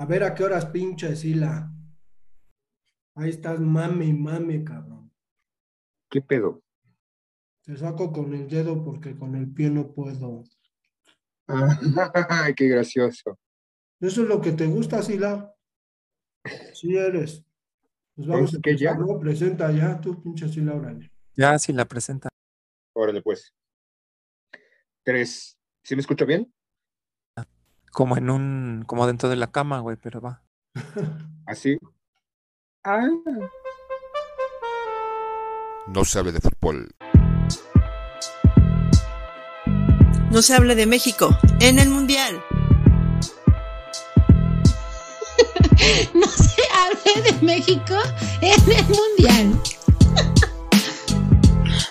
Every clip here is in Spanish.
A ver a qué horas pinche Sila. Ahí estás, mame y mame, cabrón. ¿Qué pedo? Te saco con el dedo porque con el pie no puedo. qué gracioso. Eso es lo que te gusta, Sila. Sí eres. Pues vamos a ¿Es que ya? ¿no? Presenta ya, tú, pinche Sila, órale. Ya, sí la presenta. Órale, pues. Tres. ¿Sí me escucho bien? Como en un, como dentro de la cama, güey, pero va. ¿Así? Ah. No se hable de fútbol. No se hable de México en el Mundial. No se hable de México en el Mundial.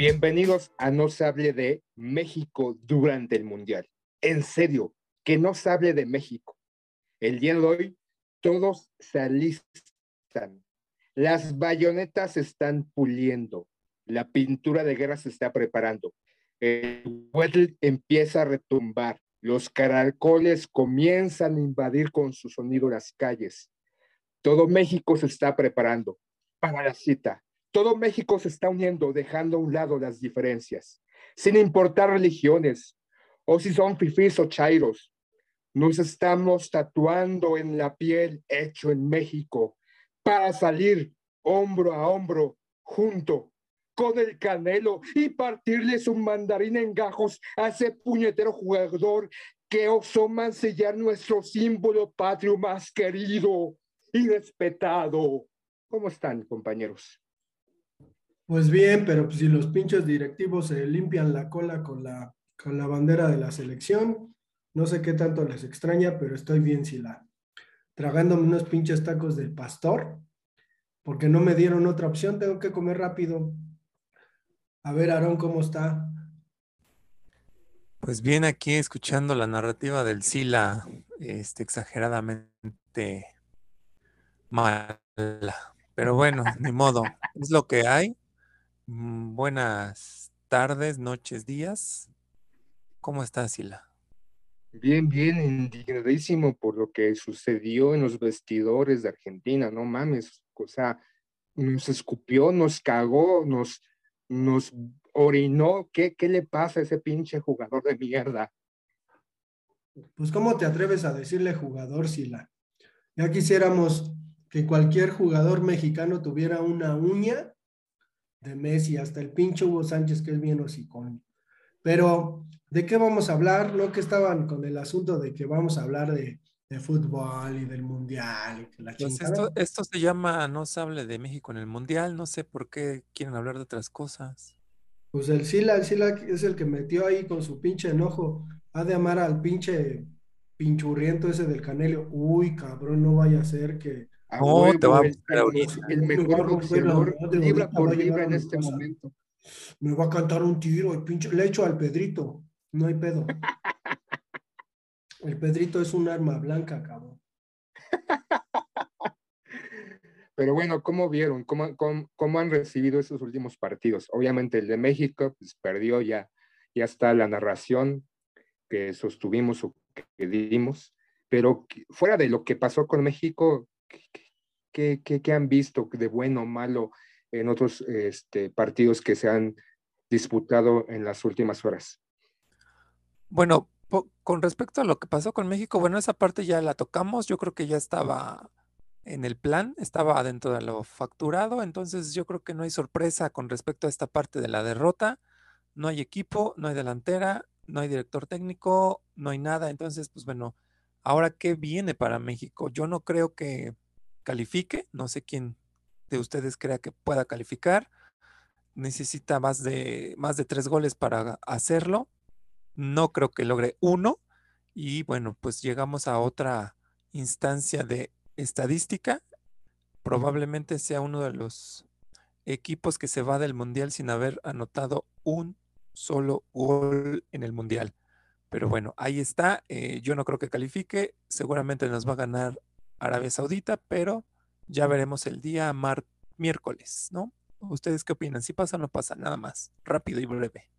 Bienvenidos a No se hable de México durante el Mundial. En serio, que no se hable de México. El día de hoy, todos se alistan. Las bayonetas están puliendo. La pintura de guerra se está preparando. El huetl empieza a retumbar. Los caracoles comienzan a invadir con su sonido las calles. Todo México se está preparando para la cita. Todo México se está uniendo, dejando a un lado las diferencias, sin importar religiones o si son fifís o chairos. Nos estamos tatuando en la piel hecho en México para salir hombro a hombro, junto con el canelo y partirle su mandarín en gajos a ese puñetero jugador que osó mancillar nuestro símbolo patrio más querido y respetado. ¿Cómo están, compañeros? Pues bien, pero si los pinches directivos se limpian la cola con la, con la bandera de la selección, no sé qué tanto les extraña, pero estoy bien Sila. Tragándome unos pinches tacos del pastor, porque no me dieron otra opción, tengo que comer rápido. A ver, Aarón, ¿cómo está? Pues bien, aquí escuchando la narrativa del Sila, este, exageradamente mala. Pero bueno, ni modo, es lo que hay. Mm, Buenas tardes, noches, días. ¿Cómo estás, Sila? Bien, bien, indignadísimo por lo que sucedió en los vestidores de Argentina, no mames, o sea, nos escupió, nos cagó, nos, nos orinó, ¿qué, qué le pasa a ese pinche jugador de mierda? Pues ¿cómo te atreves a decirle jugador, Sila? Ya quisiéramos que cualquier jugador mexicano tuviera una uña de Messi, hasta el pinche Hugo Sánchez, que es bien hocicón. Pero, ¿de qué vamos a hablar? No que estaban con el asunto de que vamos a hablar de, de fútbol y del mundial y que la Pues esto, esto se llama No se hable de México en el Mundial. No sé por qué quieren hablar de otras cosas. Pues el Sila, el Sila es el que metió ahí con su pinche enojo. Ha de amar al pinche pinchurriento ese del Canelo. Uy, cabrón, no vaya a ser que. A No, te va a el, mejor boxeador libra por libra en este momento. Me va a cantar un tiro, el pinche. Le echo al Pedrito. No hay pedo. El Pedrito es un arma blanca, cabrón. Pero bueno, ¿cómo vieron? ¿Cómo, cómo, cómo han recibido esos últimos partidos? Obviamente el de México pues, perdió ya, ya está la narración que sostuvimos o que dimos, pero fuera de lo que pasó con México, ¿qué, qué- han visto de bueno o malo en otros este, partidos que se han disputado en las últimas horas? Bueno, con respecto a lo que pasó con México, bueno, esa parte ya la tocamos. Yo creo que ya estaba en el plan, estaba dentro de lo facturado. Entonces, yo creo que no hay sorpresa con respecto a esta parte de la derrota. No hay equipo, no hay delantera, no hay director técnico, no hay nada. Entonces, pues bueno, ahora qué viene para México. Yo no creo que califique, no sé quién de ustedes crea que pueda calificar. Necesita más de, más de tres goles para hacerlo. No creo que logre uno. Y bueno, pues llegamos a otra instancia de estadística. Probablemente sea uno de los equipos que se va del Mundial sin haber anotado un solo gol en el Mundial. Pero bueno, ahí está. Eh, yo no creo que califique. Seguramente nos va a ganar Arabia Saudita, pero ya veremos el día miércoles, ¿no? ¿Ustedes qué opinan? Si pasa o no pasa, nada más. Rápido y breve.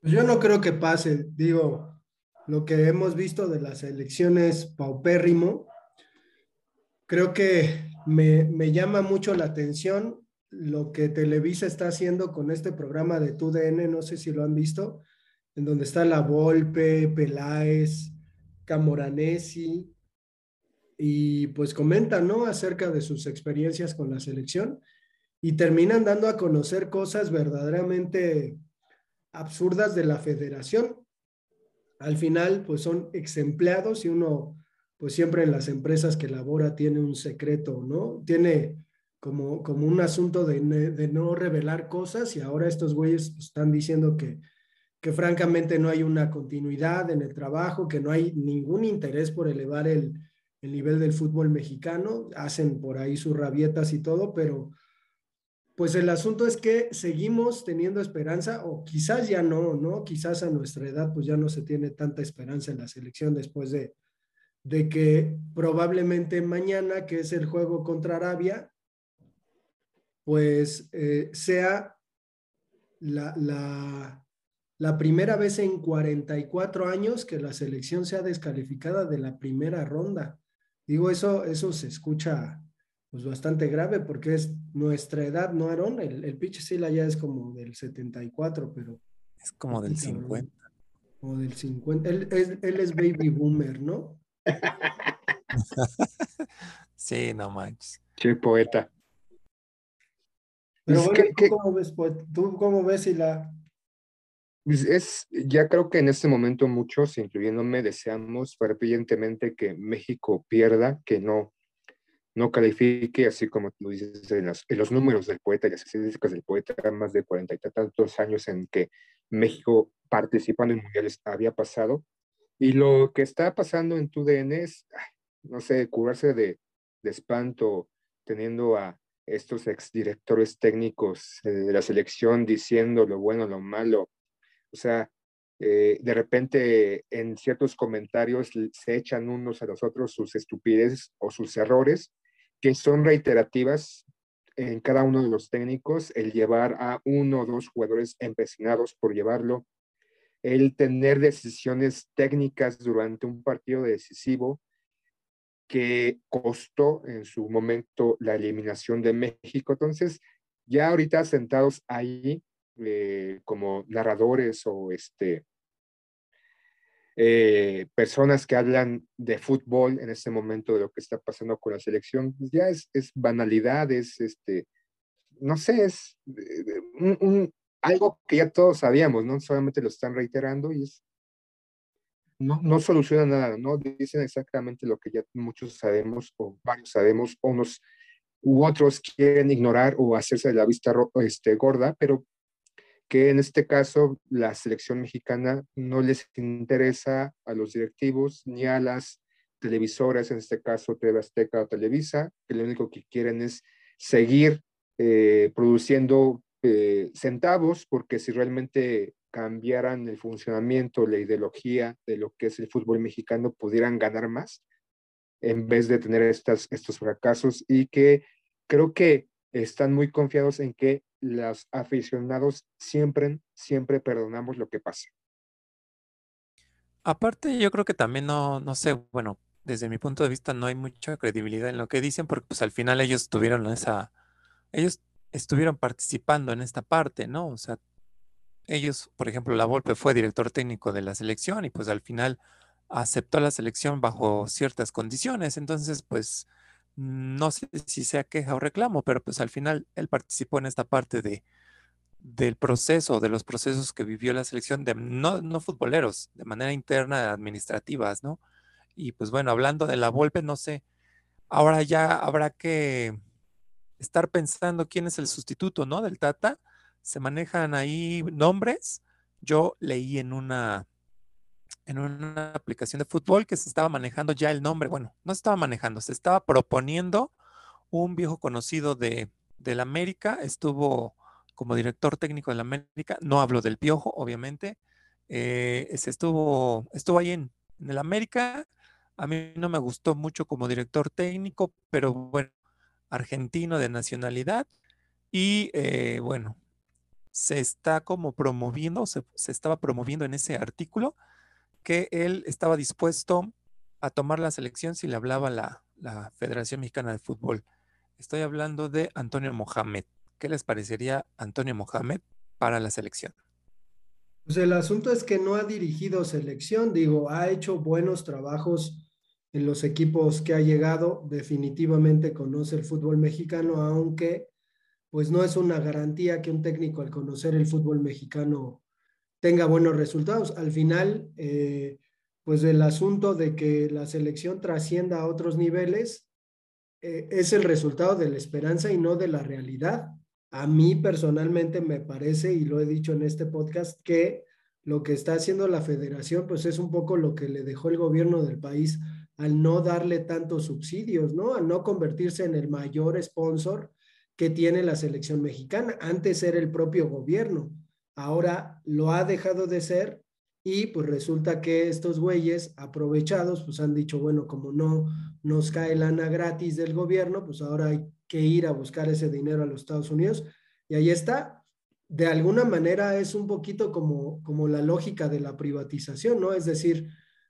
Pues yo no creo que pase. Digo, lo que hemos visto de las elecciones paupérrimo, creo que me, me llama mucho la atención lo que Televisa está haciendo con este programa de TUDN, no sé si lo han visto, en donde está La Volpe, Peláez, Camoranesi, y pues comentan, ¿no? Acerca de sus experiencias con la selección y terminan dando a conocer cosas verdaderamente absurdas de la federación. Al final, pues son ex empleados y uno, pues siempre en las empresas que labora tiene un secreto, ¿no? Tiene como, como un asunto de, de no revelar cosas y ahora estos güeyes están diciendo que, que francamente no hay una continuidad en el trabajo, que no hay ningún interés por elevar el, el nivel del fútbol mexicano, hacen por ahí sus rabietas y todo, pero pues el asunto es que seguimos teniendo esperanza, o quizás ya no, ¿no? Quizás a nuestra edad pues ya no se tiene tanta esperanza en la selección después de, de que probablemente mañana, que es el juego contra Arabia, pues eh, sea la, la, la primera vez en 44 años que la selección sea descalificada de la primera ronda. Digo, eso, eso se escucha pues bastante grave porque es nuestra edad, ¿no, Aaron? El, el pitch Sila ya es como del 74, pero... Es como del 50. O del 50. Él, él, es baby boomer, ¿no? sí, no manches. Qué poeta. Pero bueno, ¿tú, Cómo ves, ¿tú cómo ves, Sila? Pues, es, ya creo que en este momento muchos, incluyéndome, deseamos fervientemente que México pierda, que no, no califique, así como tú dices en, los números del poeta y las estadísticas del poeta, más de cuarenta y tantos años en que México participando en mundiales había pasado. Y lo que está pasando en tu DN es, no sé, curarse de, de espanto teniendo a estos exdirectores técnicos de la selección diciendo lo bueno, lo malo, o sea, eh, de repente en ciertos comentarios se echan unos a los otros sus estupideces o sus errores, que son reiterativas en cada uno de los técnicos, el llevar a uno o dos jugadores empecinados por llevarlo, el tener decisiones técnicas durante un partido decisivo que costó en su momento la eliminación de México. Entonces, ya ahorita sentados ahí, eh, como narradores o este, eh, personas que hablan de fútbol en este momento de lo que está pasando con la selección, pues ya es, es banalidad, es este, no sé, es un, algo que ya todos sabíamos, ¿no? Solamente lo están reiterando y es, no, no soluciona nada, ¿no? Dicen exactamente lo que ya muchos sabemos o varios sabemos, unos u otros quieren ignorar o hacerse de la vista este, gorda, pero que en este caso la selección mexicana no les interesa a los directivos ni a las televisoras, en este caso TV Azteca o Televisa, que lo único que quieren es seguir eh, produciendo eh, centavos, porque si realmente cambiaran el funcionamiento, la ideología de lo que es el fútbol mexicano, pudieran ganar más en vez de tener estas, estos fracasos y que creo que están muy confiados en que los aficionados siempre, siempre perdonamos lo que pasa. Aparte, yo creo que también no, no sé, bueno, desde mi punto de vista no hay mucha credibilidad en lo que dicen porque pues al final ellos tuvieron esa, ellos estuvieron participando en esta parte, ¿no? O sea, ellos, por ejemplo, la Volpe fue director técnico de la selección y pues al final aceptó la selección bajo ciertas condiciones, entonces pues no sé si sea queja o reclamo, pero pues al final él participó en esta parte de, del proceso, de los procesos que vivió la selección, de no, no futboleros, de manera interna, administrativas, ¿no? Y pues bueno, hablando de la Volpe, no sé, Ahora ya habrá que estar pensando quién es el sustituto, ¿no? Del Tata. Se manejan ahí nombres. Yo leí en una en una aplicación de fútbol que se estaba manejando ya el nombre. Bueno, no se estaba manejando, se estaba proponiendo un viejo conocido de, del América. Estuvo como director técnico del América. No hablo del Piojo, obviamente. Eh, se estuvo, estuvo ahí en, en el América. A mí no me gustó mucho como director técnico, pero bueno, argentino de nacionalidad. Y eh, bueno, se está como promoviendo, se, se, estaba promoviendo en ese artículo que él estaba dispuesto a tomar la selección si le hablaba la, la Federación Mexicana de Fútbol. Estoy hablando de Antonio Mohamed. ¿Qué les parecería Antonio Mohamed para la selección? Pues el asunto es que no ha dirigido selección, digo, ha hecho buenos trabajos en los equipos que ha llegado, definitivamente conoce el fútbol mexicano, aunque pues no es una garantía que un técnico al conocer el fútbol mexicano tenga buenos resultados. Al final, eh, pues el asunto de que la selección trascienda a otros niveles eh, es el resultado de la esperanza y no de la realidad. A mí personalmente me parece, y lo he dicho en este podcast, que lo que está haciendo la federación, pues es un poco lo que le dejó el gobierno del país al no darle tantos subsidios, ¿no? Al no convertirse en el mayor sponsor que tiene la selección mexicana. Antes era el propio gobierno, ahora lo ha dejado de ser y pues resulta que estos güeyes aprovechados, pues han dicho, bueno, como no nos cae lana gratis del gobierno, pues ahora hay que ir a buscar ese dinero a los Estados Unidos. Y ahí está. De alguna manera es un poquito como, como la lógica de la privatización, ¿no? Es decir,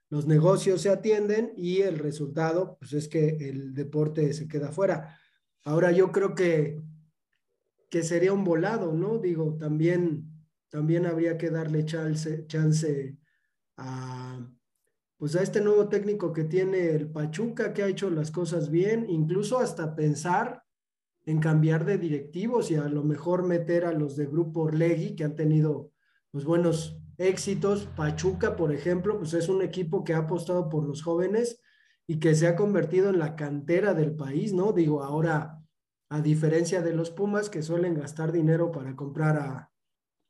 los negocios se atienden y el resultado, pues es que el deporte se queda fuera. Ahora yo creo que, que sería un volado, ¿no? Digo, también, también habría que darle chance, a, pues a este nuevo técnico que tiene el Pachuca, que ha hecho las cosas bien, incluso hasta pensar en cambiar de directivos y a lo mejor meter a los de Grupo Orlegui, que han tenido pues, buenos éxitos. Pachuca, por ejemplo, pues es un equipo que ha apostado por los jóvenes y que se ha convertido en la cantera del país, ¿no? Digo, ahora, a diferencia de los Pumas que suelen gastar dinero para comprar a,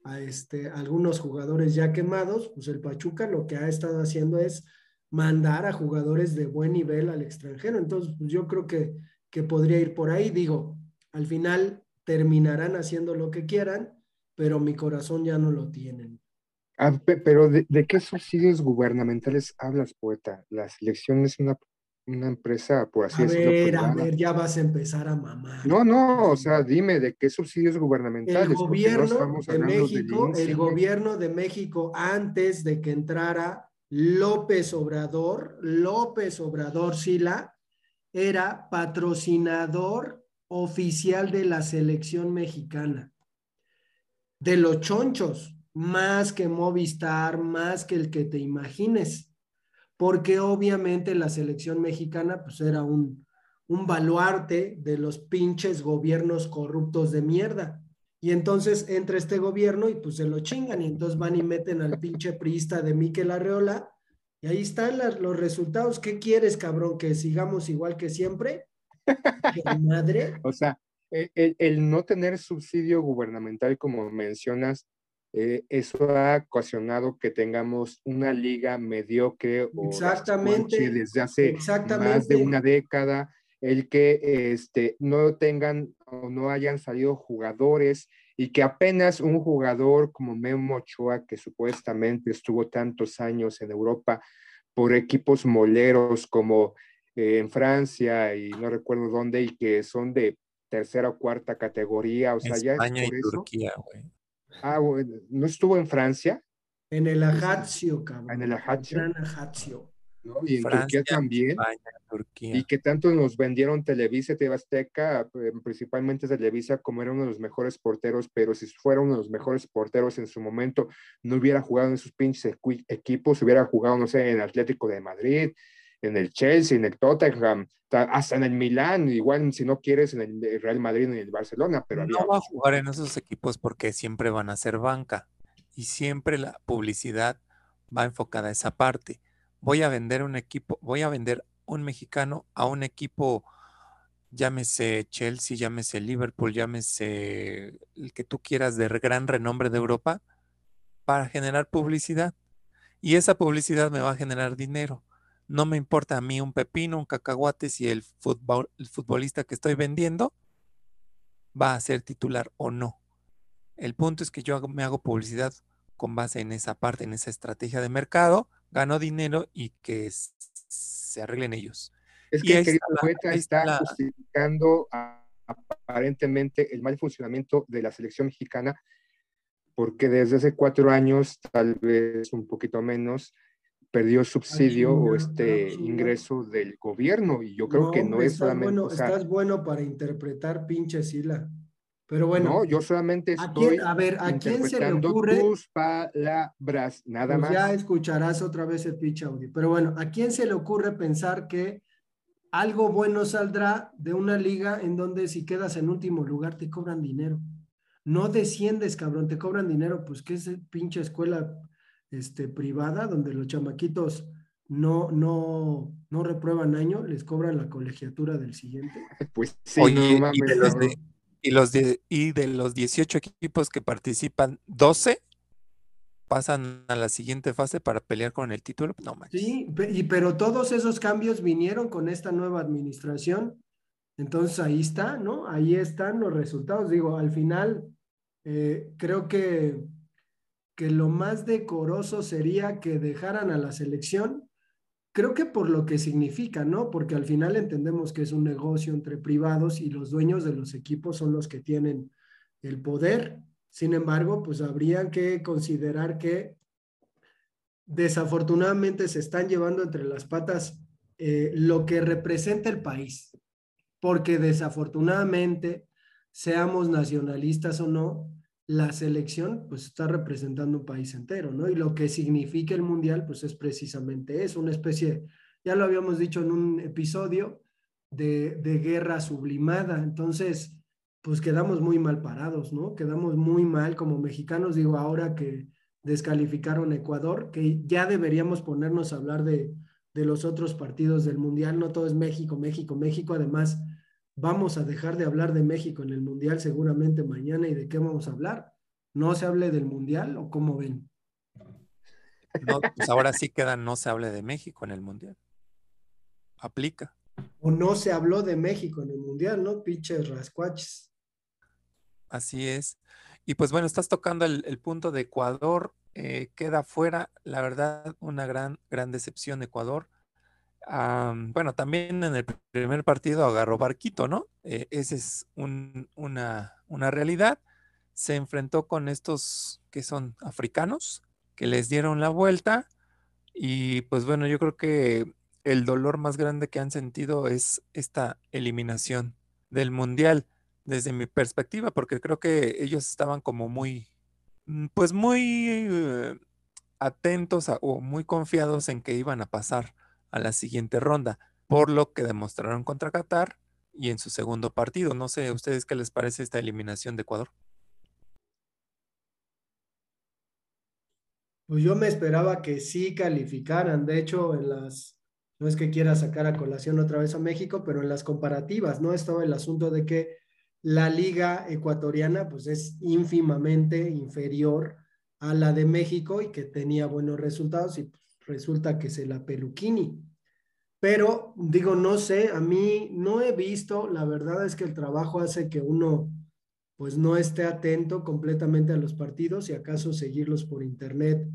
a este, algunos jugadores ya quemados, pues el Pachuca lo que ha estado haciendo es mandar a jugadores de buen nivel al extranjero. Entonces, pues yo creo que, que podría ir por ahí. Digo, al final terminarán haciendo lo que quieran, pero mi corazón ya no lo tienen. Ah, pero ¿de, ¿de, qué subsidios gubernamentales hablas, poeta? La selección es una, una empresa, por así a decirlo. Ver, a ver, ya vas a empezar a mamar. No, no, o sea, dime, ¿de qué subsidios gubernamentales? El gobierno no de México, el gobierno de México, antes de que entrara López Obrador, López Obrador Sila, era patrocinador oficial de la selección mexicana. De los chonchos, más que Movistar, más que el que te imagines, porque obviamente la selección mexicana pues era un, un baluarte de los pinches gobiernos corruptos de mierda. Y entonces entra este gobierno y pues se lo chingan y entonces van y meten al pinche priista de Miquel Arreola y ahí están las, los resultados. ¿Qué quieres, cabrón? ¿Que sigamos igual que siempre? ¿Qué madre? O sea, el, el no tener subsidio gubernamental, como mencionas, eh, eso ha ocasionado que tengamos una liga mediocre o exactamente, desde hace exactamente. más de una década, el que este, no tengan o no hayan salido jugadores y que apenas un jugador como Memo Ochoa, que supuestamente estuvo tantos años en Europa por equipos moleros como eh, en Francia y no recuerdo dónde, y que son de tercera o cuarta categoría, o sea, España ya es por y eso. Turquía, güey. Ah, bueno, ¿no estuvo en Francia? En el Ajaccio, cabrón. En el Ajaccio. Gran Ajaccio. ¿no? Y en Francia, Turquía también. España, Turquía. Y que tanto nos vendieron Televisa y TV Azteca, eh, principalmente Televisa, como era uno de los mejores porteros, pero si fuera uno de los mejores porteros en su momento, no hubiera jugado en esos pinches equi- equipos, hubiera jugado, no sé, en Atlético de Madrid, en el Chelsea, en el Tottenham, ta- hasta en el Milán, igual si no quieres en el Real Madrid, en el Barcelona, pero había no va a jugar en esos equipos porque siempre van a ser banca y siempre la publicidad va enfocada a esa parte. Voy a vender un equipo, voy a vender un mexicano a un equipo llámese Chelsea, llámese Liverpool, llámese el que tú quieras de gran renombre de Europa, para generar publicidad. Y esa publicidad me va a generar dinero. No me importa a mí un pepino, un cacahuate, si el, futbolista que estoy vendiendo va a ser titular o no. El punto es que yo me hago publicidad con base en esa parte, en esa estrategia de mercado, gano dinero y que se arreglen ellos. Es que el querido poeta está, justificando aparentemente el mal funcionamiento de la selección mexicana, porque desde hace cuatro años, tal vez un poquito menos, perdió subsidio o este ingreso del gobierno y yo creo que no es solamente... Bueno, estás bueno para interpretar pinche Sila. Pero bueno. No, yo solamente estoy a, ver, ¿a quién se le ocurre? tus palabras, nada pues más. Ya escucharás otra vez el pinche audio. Pero bueno, ¿a quién se le ocurre pensar que algo bueno saldrá de una liga en donde si quedas en último lugar te cobran dinero? No desciendes, cabrón, te cobran dinero, pues que es pinche escuela este, privada donde los chamaquitos no, no, no reprueban año, les cobran la colegiatura del siguiente. Pues sí, no y, de los y, los y de los 18 equipos que participan, 12 pasan a la siguiente fase para pelear con el título, no manches. Sí, y, pero todos esos cambios vinieron con esta nueva administración. Entonces ahí está, ¿no? Ahí están los resultados. Digo, al final, eh, creo que que lo más decoroso sería que dejaran a la selección, creo que por lo que significa, ¿no? Porque al final entendemos que es un negocio entre privados y los dueños de los equipos son los que tienen el poder. Sin embargo, pues habría que considerar que desafortunadamente se están llevando entre las patas eh, lo que representa el país, porque desafortunadamente, seamos nacionalistas o no, la selección pues está representando un país entero, ¿no? Y lo que significa el mundial pues es precisamente eso, una especie, ya lo habíamos dicho en un episodio, de, de guerra sublimada. Entonces, pues quedamos muy mal parados, ¿no? Quedamos muy mal como mexicanos, digo, ahora que descalificaron Ecuador, que ya deberíamos ponernos a hablar de, de los otros partidos del mundial, no todo es México, México, México, además vamos a dejar de hablar de México en el Mundial seguramente mañana y de qué vamos a hablar. ¿No se hable del Mundial o cómo ven? No, pues ahora sí queda no se hable de México en el Mundial. Aplica. O no se habló de México en el Mundial, ¿no? Pinches rascuaches. Así es. Y pues bueno, estás tocando el, punto de Ecuador. Eh, queda fuera, la verdad, una gran, gran decepción Ecuador bueno, también en el primer partido agarró Barquito, ¿no? Eh, esa es una, una realidad. Se enfrentó con estos que son africanos, que les dieron la vuelta. Y pues bueno, yo creo que el dolor más grande que han sentido es esta eliminación del Mundial desde mi perspectiva, porque creo que ellos estaban como muy, mm, pues muy eh, atentos o muy confiados en que iban a pasar a la siguiente ronda, por lo que demostraron contra Qatar y en su segundo partido. No sé, ¿a ustedes qué les parece esta eliminación de Ecuador? Pues yo me esperaba que sí calificaran. De hecho, en las, no es que quiera sacar a colación otra vez a México, pero en las comparativas, ¿no? Estaba el asunto de que la liga ecuatoriana, pues es ínfimamente inferior a la de México y que tenía buenos resultados y pues, resulta que se la peluquini. Pero digo, no sé, a mí no he visto, la verdad es que el trabajo hace que uno pues no esté atento completamente a los partidos y acaso seguirlos por internet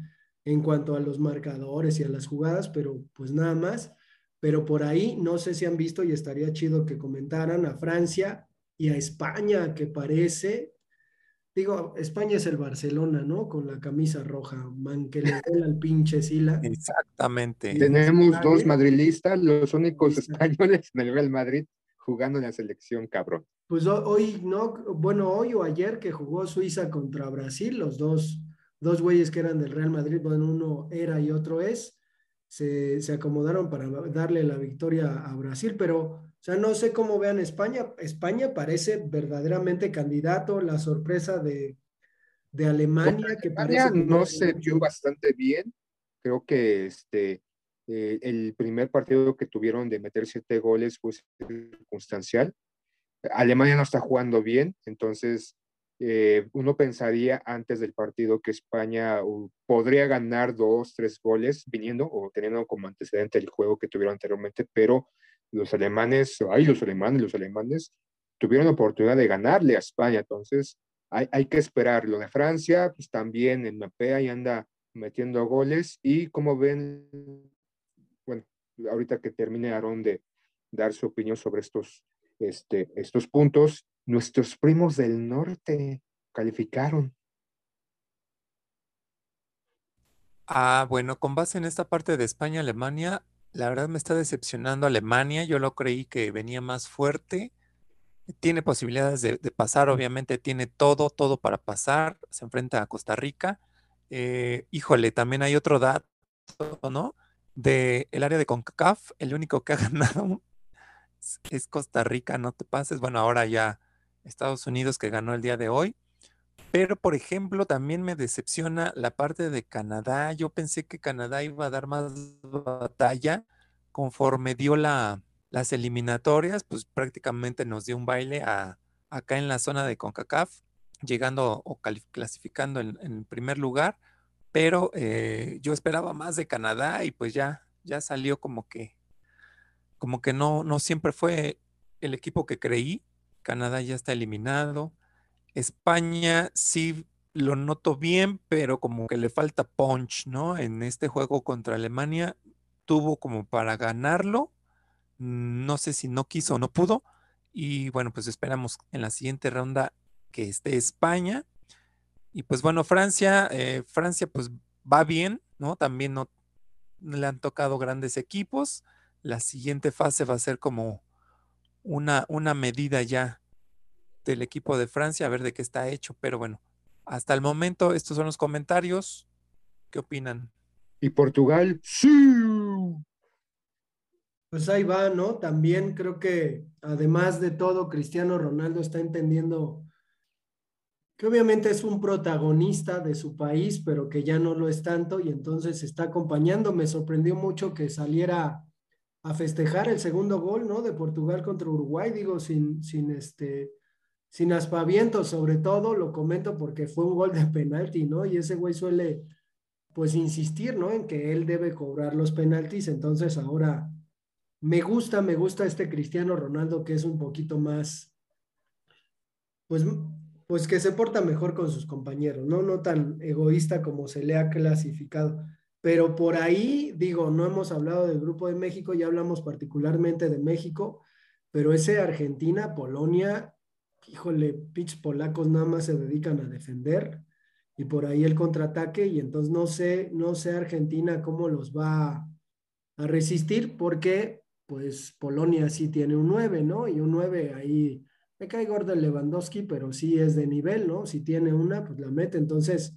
en cuanto a los marcadores y a las jugadas, pero pues nada más. Pero por ahí no sé si han visto y estaría chido que comentaran a Francia y a España, que parece Digo, España es el Barcelona, ¿no? Con la camisa roja, man, que le al pinche Sila. Exactamente. Tenemos dos madrilistas, los únicos españoles en el Real Madrid jugando en la selección, cabrón. Pues hoy, no, bueno, hoy o ayer que jugó Suiza contra Brasil, los dos, dos güeyes que eran del Real Madrid, bueno, uno era y otro es, se, se acomodaron para darle la victoria a Brasil, pero sea, no sé cómo vean España. España parece verdaderamente candidato. La sorpresa de, Alemania, que parece. no se vio bastante bien. Creo que este, eh, el primer partido que tuvieron de meter siete goles fue circunstancial. Alemania no está jugando bien, entonces eh, uno pensaría antes del partido que España podría ganar dos, tres goles viniendo o teniendo como antecedente el juego que tuvieron anteriormente, pero los alemanes, ay, los alemanes, los alemanes tuvieron la oportunidad de ganarle a España, entonces hay, hay que esperar. Lo de Francia, pues también en Mapea y anda metiendo goles y como ven, bueno, ahorita que termine Aarón de dar su opinión sobre estos, este, estos puntos, nuestros primos del norte calificaron. Ah, bueno, con base en esta parte de España-Alemania, la verdad me está decepcionando Alemania. Yo lo creí que venía más fuerte. Tiene posibilidades de, de pasar, obviamente tiene todo, todo para pasar. Se enfrenta a Costa Rica. Eh, híjole, también hay otro dato, ¿no? De el área de CONCACAF, el único que ha ganado es Costa Rica, no te pases. Bueno, ahora ya Estados Unidos que ganó el día de hoy. Pero, por ejemplo, también me decepciona la parte de Canadá. Yo pensé que Canadá iba a dar más batalla conforme dio la, las eliminatorias, pues prácticamente nos dio un baile a, acá en la zona de CONCACAF, llegando o clasificando en, en primer lugar. Pero eh, yo esperaba más de Canadá y pues ya, ya salió como que, como que no, no siempre fue el equipo que creí. Canadá ya está eliminado. España sí lo noto bien, pero como que le falta punch, ¿no? En este juego contra Alemania tuvo como para ganarlo. No sé si no quiso o no pudo. Y bueno, pues esperamos en la siguiente ronda que esté España. Y pues bueno, Francia, eh, Francia pues va bien, ¿no? También no le han tocado grandes equipos. La siguiente fase va a ser como una, una medida ya del equipo de Francia, a ver de qué está hecho. Pero bueno, hasta el momento estos son los comentarios. ¿Qué opinan? ¿Y Portugal? Sí. Pues ahí va, ¿no? También creo que además de todo, Cristiano Ronaldo está entendiendo que obviamente es un protagonista de su país, pero que ya no lo es tanto y entonces está acompañando. Me sorprendió mucho que saliera a festejar el segundo gol, ¿no? De Portugal contra Uruguay, digo, sin, sin este, sin aspavientos, sobre todo, lo comento porque fue un gol de penalti, ¿no? Y ese güey suele, pues, insistir, ¿no? En que él debe cobrar los penaltis, entonces ahora me gusta, me gusta este Cristiano Ronaldo que es un poquito más, pues, pues que se porta mejor con sus compañeros, ¿no? No tan egoísta como se le ha clasificado. Pero por ahí, digo, no hemos hablado del Grupo de México, ya hablamos particularmente de México, pero ese Argentina, Polonia, híjole, pitch polacos nada más se dedican a defender y por ahí el contraataque y entonces no sé, no sé Argentina cómo los va a resistir porque pues Polonia sí tiene un 9, ¿no? Y un 9 ahí, me cae gordo el Lewandowski, pero sí es de nivel, ¿no? Si tiene una, pues la mete. Entonces,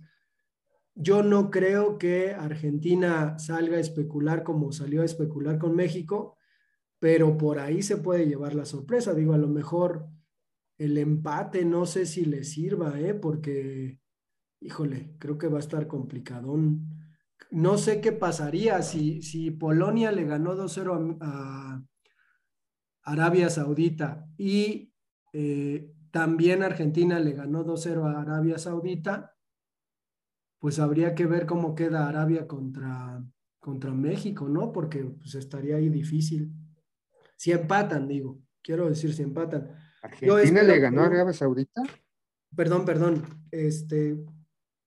yo no creo que Argentina salga a especular como salió a especular con México, pero por ahí se puede llevar la sorpresa. Digo, a lo mejor el empate no sé si le sirva, ¿eh? Porque, híjole, creo que va a estar complicadón. No sé qué pasaría si, si Polonia le ganó 2-0 a, Arabia Saudita y eh, también Argentina le ganó 2-0 a Arabia Saudita, pues habría que ver cómo queda Arabia contra, contra México, ¿no? Porque pues estaría ahí difícil. Si empatan, digo, quiero decir, si empatan. ¿Argentina le ganó a Arabia Saudita? Perdón, perdón. Este,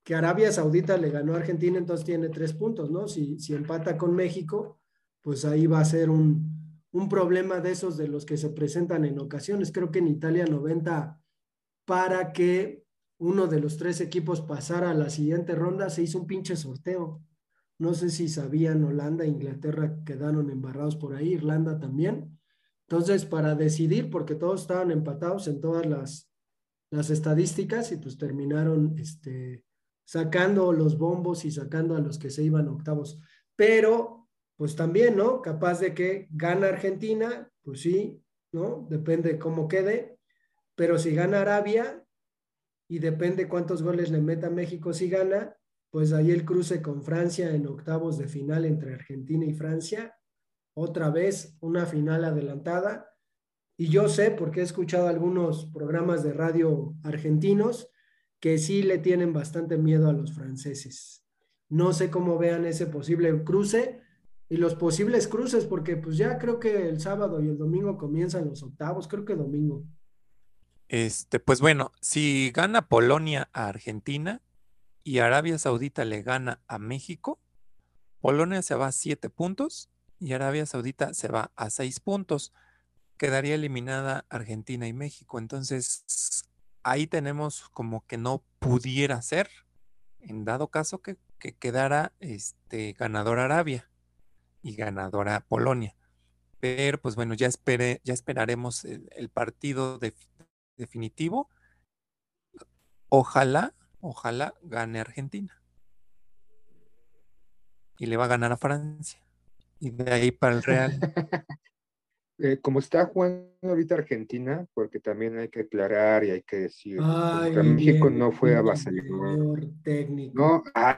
que Arabia Saudita le ganó a Argentina, entonces tiene tres puntos, ¿no? Si, si empata con México, pues ahí va a ser un, un, problema de esos de los que se presentan en ocasiones. Creo que en Italia 90, para que uno de los tres equipos pasara a la siguiente ronda, se hizo un pinche sorteo. No sé si sabían, Holanda, Inglaterra quedaron embarrados por ahí, Irlanda también. Entonces, para decidir, porque todos estaban empatados en todas las, las estadísticas y pues terminaron este, sacando los bombos y sacando a los que se iban octavos. Pero, pues también, ¿no? Capaz de que gana Argentina, pues sí, ¿no? Depende cómo quede. Pero si gana Arabia y depende cuántos goles le meta México si gana, pues ahí el cruce con Francia en octavos de final entre Argentina y Francia otra vez una final adelantada Y yo sé, porque he escuchado algunos programas de radio argentinos, que sí le tienen bastante miedo a los franceses. No sé cómo vean ese posible cruce y los posibles cruces, porque pues ya creo que el sábado y el domingo comienzan los octavos, creo que domingo. Este, pues bueno, si gana Polonia a Argentina y Arabia Saudita le gana a México, Polonia se va a siete puntos y Arabia Saudita se va a seis puntos. Quedaría eliminada Argentina y México. Entonces, ahí tenemos como que no pudiera ser, en dado caso que, que quedara este, ganador Arabia y ganadora Polonia. Pero pues bueno, ya, espere, ya esperaremos el, partido de, definitivo. Ojalá, ojalá gane Argentina. Y le va a ganar a Francia. Y de ahí para el Real. Eh, como está jugando ahorita Argentina, porque también hay que aclarar y hay que decir, Ay, contra México bien, no fue avasallador. No, ay,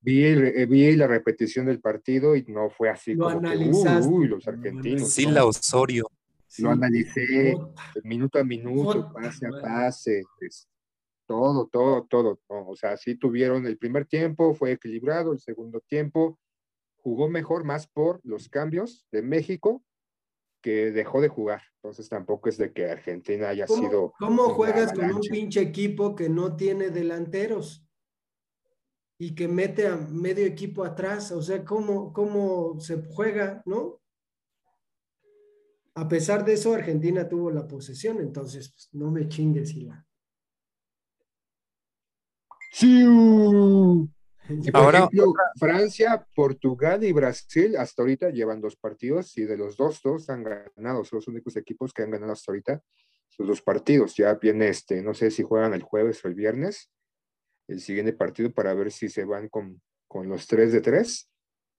vi, el- eh, vi la repetición del partido y no fue así Lo como que, uy, uy, los argentinos. Sila no. Osorio. Sí, Lo analicé minuto a minuto, pase a pase, es todo, todo, todo. ¿no? O sea, sí tuvieron el primer tiempo, fue equilibrado, el segundo tiempo jugó mejor, más por los cambios de México que dejó de jugar. Entonces tampoco es de que Argentina haya ¿Cómo, sido. cómo juegas con un pinche equipo que no tiene delanteros y que mete a medio equipo atrás? O sea, ¿cómo, cómo se juega, no? A pesar de eso, Argentina tuvo la posesión, entonces pues, no me chingues, Hila. ¡Sí! Y por Ahora, ejemplo, Francia, Portugal y Brasil hasta ahorita llevan dos partidos y de los dos, dos han ganado. Son los únicos equipos que han ganado hasta ahorita sus dos partidos. Ya viene este, no sé si juegan el jueves o el viernes, el siguiente partido para ver si se van con, con los tres de tres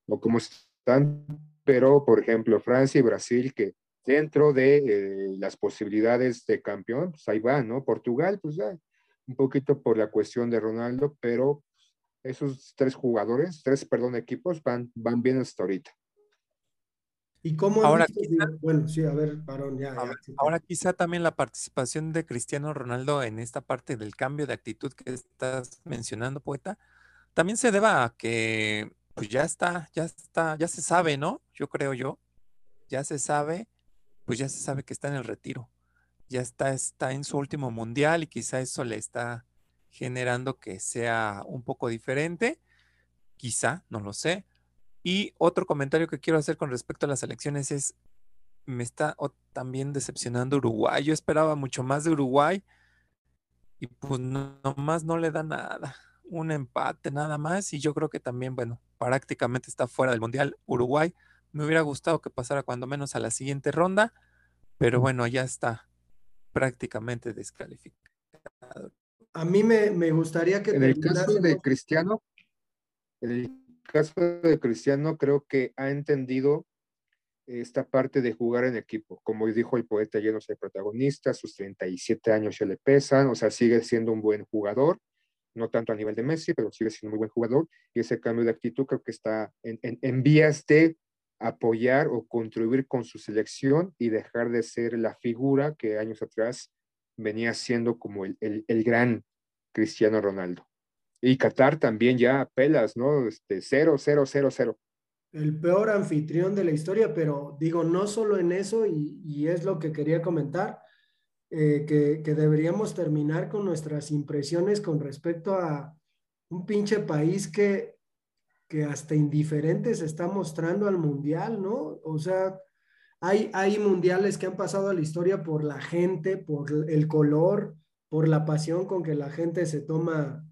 o cómo están. Pero, por ejemplo, Francia y Brasil, que dentro de eh, las posibilidades de campeón, pues ahí van, ¿no? Portugal, pues ya un poquito por la cuestión de Ronaldo, pero esos tres jugadores, tres, perdón, equipos van, van bien hasta ahorita. ¿Y cómo Ahora, visto? quizá- Bueno, sí, a ver, varón, ya. Sí, ahora quizá también la participación de Cristiano Ronaldo en esta parte del cambio de actitud que estás mencionando, poeta, también se deba a que pues ya está, ya está, ya se sabe, ¿no? Yo creo yo, ya se sabe, pues ya se sabe que está en el retiro, ya está, está en su último mundial y quizá eso le está generando que sea un poco diferente, quizá, no lo sé. Y otro comentario que quiero hacer con respecto a las elecciones es, me está también decepcionando Uruguay. Yo esperaba mucho más de Uruguay y pues no, nomás no le da nada. Un empate nada más y yo creo que también, bueno, prácticamente está fuera del Mundial Uruguay. Me hubiera gustado que pasara cuando menos a la siguiente ronda, pero bueno, ya está prácticamente descalificado. A mí me, me gustaría que En el caso de Cristiano, en el caso de Cristiano, creo que ha entendido esta parte de jugar en equipo. Como dijo el poeta, ya no soy protagonista, sus 37 años ya le pesan, o sea, sigue siendo un buen jugador, no tanto a nivel de Messi, pero sigue siendo un muy buen jugador, y ese cambio de actitud creo que está en, en- en vías de apoyar o contribuir con su selección y dejar de ser la figura que años atrás venía siendo como el, el- el gran Cristiano Ronaldo. Y Qatar también ya pelas, ¿no? Este, cero, cero, cero, cero. el peor anfitrión de la historia, pero digo, no solo en eso, y, y es lo que quería comentar, eh, que, que deberíamos terminar con nuestras impresiones con respecto a un pinche país que, que hasta indiferente se está mostrando al mundial, ¿no? O sea, hay, hay mundiales que han pasado a la historia por la gente, por el color, por la pasión con que la gente se toma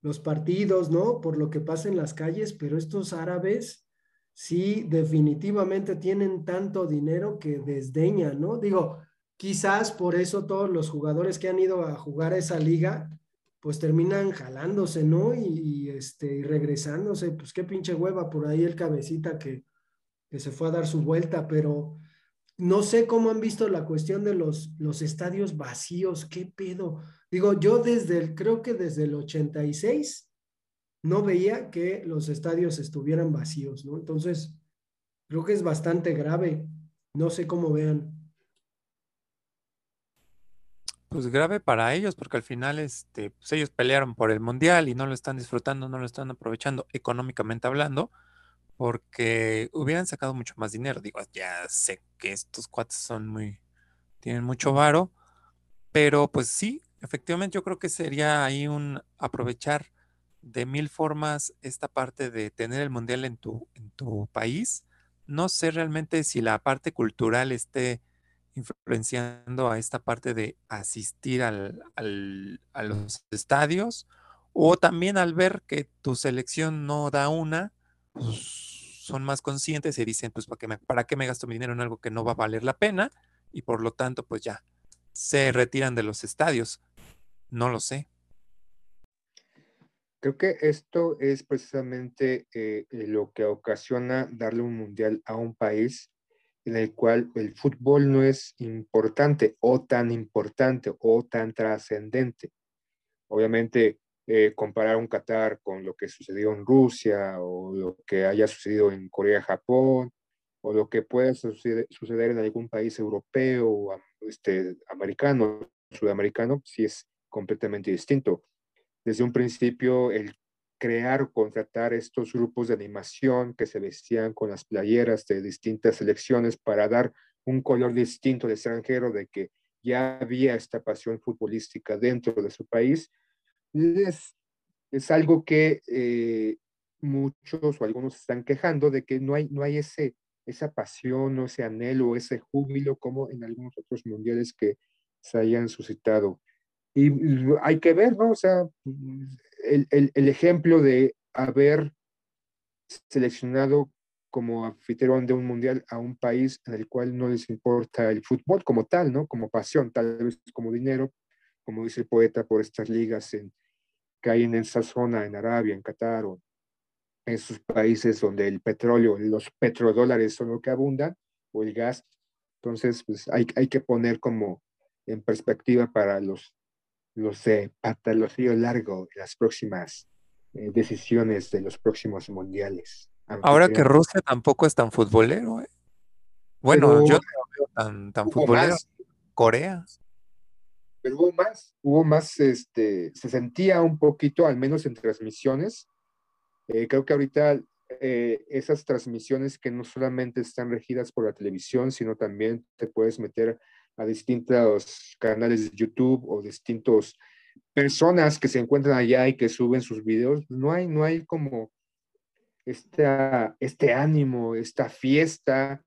los partidos, ¿no? Por lo que pasa en las calles, pero estos árabes sí definitivamente tienen tanto dinero que desdeñan, ¿no? Digo, quizás por eso todos los jugadores que han ido a jugar a esa liga, pues terminan jalándose, ¿no? Y, y, este, regresándose, pues qué pinche hueva por ahí el cabecita que, que se fue a dar su vuelta, pero no sé cómo han visto la cuestión de los, los estadios vacíos, qué pedo. Digo, yo desde el, creo que desde el 86 no veía que los estadios estuvieran vacíos, ¿no? Entonces, creo que es bastante grave. No sé cómo vean. Pues grave para ellos, porque al final este, pues ellos pelearon por el mundial y no lo están disfrutando, no lo están aprovechando económicamente hablando porque hubieran sacado mucho más dinero. Digo, ya sé que estos cuates son muy, tienen mucho varo, pero pues sí, efectivamente yo creo que sería ahí un aprovechar de mil formas esta parte de tener el mundial en tu, en tu país. No sé realmente si la parte cultural esté influenciando a esta parte de asistir al, al, a los estadios o también al ver que tu selección no da una, pues son más conscientes y dicen, pues ¿para qué, me, ¿para qué me gasto mi dinero en algo que no va a valer la pena? Y por lo tanto, pues ya, se retiran de los estadios. No lo sé. Creo que esto es precisamente eh, lo que ocasiona darle un mundial a un país en el cual el fútbol no es importante o tan importante o tan trascendente. Obviamente, eh, comparar un Qatar con lo que sucedió en Rusia o lo que haya sucedido en Corea, Japón, o lo que pueda suceder, en algún país europeo este, americano, sudamericano, sí es completamente distinto. Desde un principio, el crear o contratar estos grupos de animación que se vestían con las playeras de distintas selecciones para dar un color distinto al extranjero de que ya había esta pasión futbolística dentro de su país, es, es algo que eh, muchos o algunos están quejando de que no hay, no hay ese, esa pasión o ese anhelo, ese júbilo como en algunos otros mundiales que se hayan suscitado. Y hay que ver, ¿no? O sea, el, el, el ejemplo de haber seleccionado como anfitrión de un mundial a un país en el cual no les importa el fútbol como tal, ¿no? Como pasión, tal vez como dinero, como dice el poeta, por estas ligas en, que hay en esa zona, en Arabia, en Qatar, o en esos países donde el petróleo, los petrodólares son lo que abundan, o el gas. Entonces, pues hay, hay que poner como en perspectiva para los los de largo las próximas eh, decisiones de los próximos mundiales. Ahora que Rusia tampoco es tan futbolero. ¿eh? Bueno, yo no veo tan, tan futbolero. Más, Corea. Pero hubo más, hubo más, este, se sentía un poquito, al menos en transmisiones. Eh, creo que ahorita eh, esas transmisiones que no solamente están regidas por la televisión, sino también te puedes meter a distintos canales de YouTube o distintos personas que se encuentran allá y que suben sus videos, no hay, no hay como esta, este ánimo, esta fiesta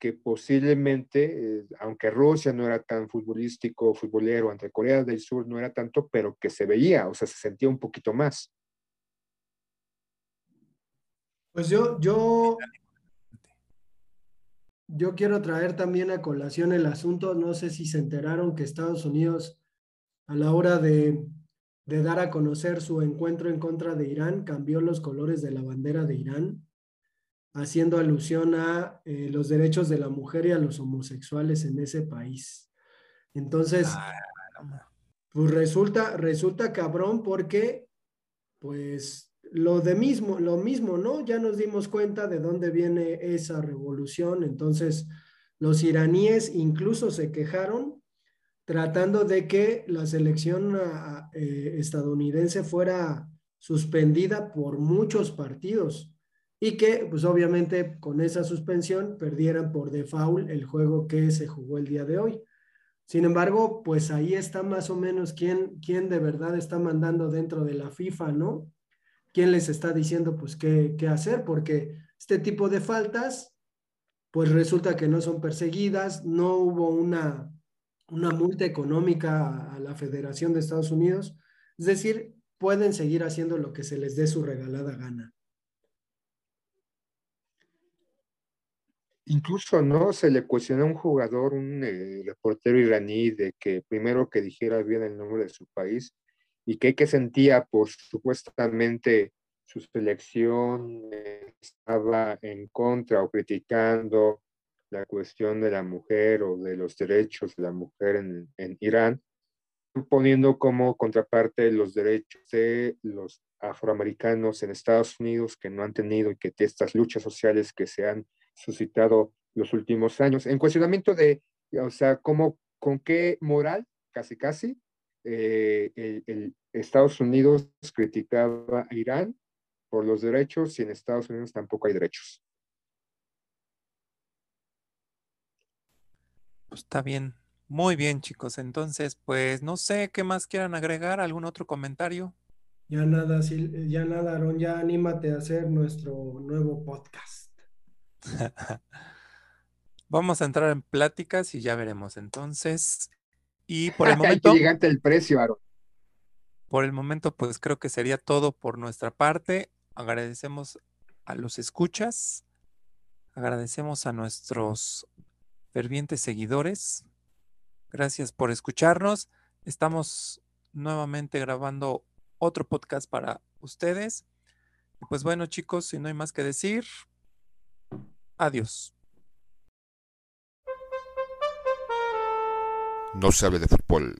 que posiblemente, eh, aunque Rusia no era tan futbolístico, futbolero, ante Corea del Sur no era tanto, pero que se veía, o sea, se sentía un poquito más. Pues yo, yo yo quiero traer también a colación el asunto, no sé si se enteraron que Estados Unidos a la hora de, dar a conocer su encuentro en contra de Irán cambió los colores de la bandera de Irán, haciendo alusión a eh, los derechos de la mujer y a los homosexuales en ese país. Entonces, ah, pues resulta, resulta cabrón porque, pues, lo de mismo, lo mismo, ¿no? Ya nos dimos cuenta de dónde viene esa revolución. Entonces, los iraníes incluso se quejaron tratando de que la selección ah, eh, estadounidense fuera suspendida por muchos partidos y que, pues obviamente, con esa suspensión perdieran por default el juego que se jugó el día de hoy. Sin embargo, pues ahí está más o menos quién, quién de verdad está mandando dentro de la FIFA, ¿no? quién les está diciendo pues qué, qué hacer, porque este tipo de faltas pues resulta que no son perseguidas, no hubo una, una multa económica a la Federación de Estados Unidos, es decir, pueden seguir haciendo lo que se les dé su regalada gana. Incluso, ¿no? Se le cuestionó a un jugador, un eh, reportero iraní, de que primero que dijera bien el nombre de su país y que, que sentía por supuestamente su selección estaba en contra o criticando la cuestión de la mujer o de los derechos de la mujer en Irán, poniendo como contraparte los derechos de los afroamericanos en Estados Unidos que no han tenido y que estas luchas sociales que se han suscitado los últimos años, en cuestionamiento de, o sea, cómo, con qué moral casi casi, eh, el, el Estados Unidos criticaba a Irán por los derechos y en Estados Unidos tampoco hay derechos. Pues está bien. Muy bien, chicos. Entonces, pues no sé qué más quieran agregar, algún otro comentario. Ya nada, ya nada, Aaron, ya anímate a hacer nuestro nuevo podcast. Vamos a entrar en pláticas y ya veremos. Entonces, y por el momento, gigante el precio, Aaron. por el momento, pues creo que sería todo por nuestra parte. Agradecemos a los escuchas, agradecemos a nuestros fervientes seguidores. Gracias por escucharnos. Estamos nuevamente grabando otro podcast para ustedes. Pues bueno, chicos, si no hay más que decir, adiós. No se hable de fútbol